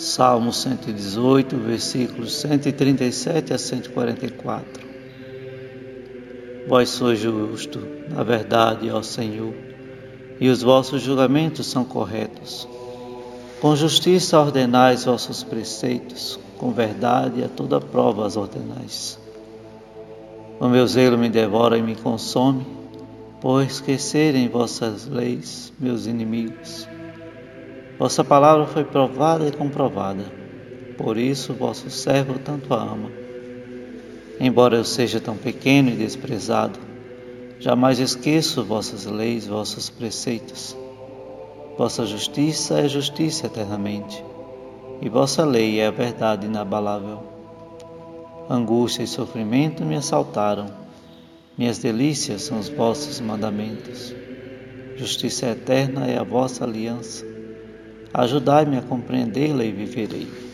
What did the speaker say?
Salmo 118, versículos 137 a 144. Vós sois justo, na verdade, ó Senhor, e os vossos julgamentos são corretos. Com justiça ordenais vossos preceitos, com verdade a toda prova as ordenais. O meu zelo me devora e me consome, por esquecerem vossas leis, meus inimigos. Vossa palavra foi provada e comprovada, por isso vosso servo tanto a ama. Embora eu seja tão pequeno e desprezado, jamais esqueço vossas leis, vossos preceitos. Vossa justiça é justiça eternamente, e vossa lei é a verdade inabalável. Angústia e sofrimento me assaltaram, minhas delícias são os vossos mandamentos. Justiça eterna é a vossa aliança Ajudai-me a compreendê-la e viverei.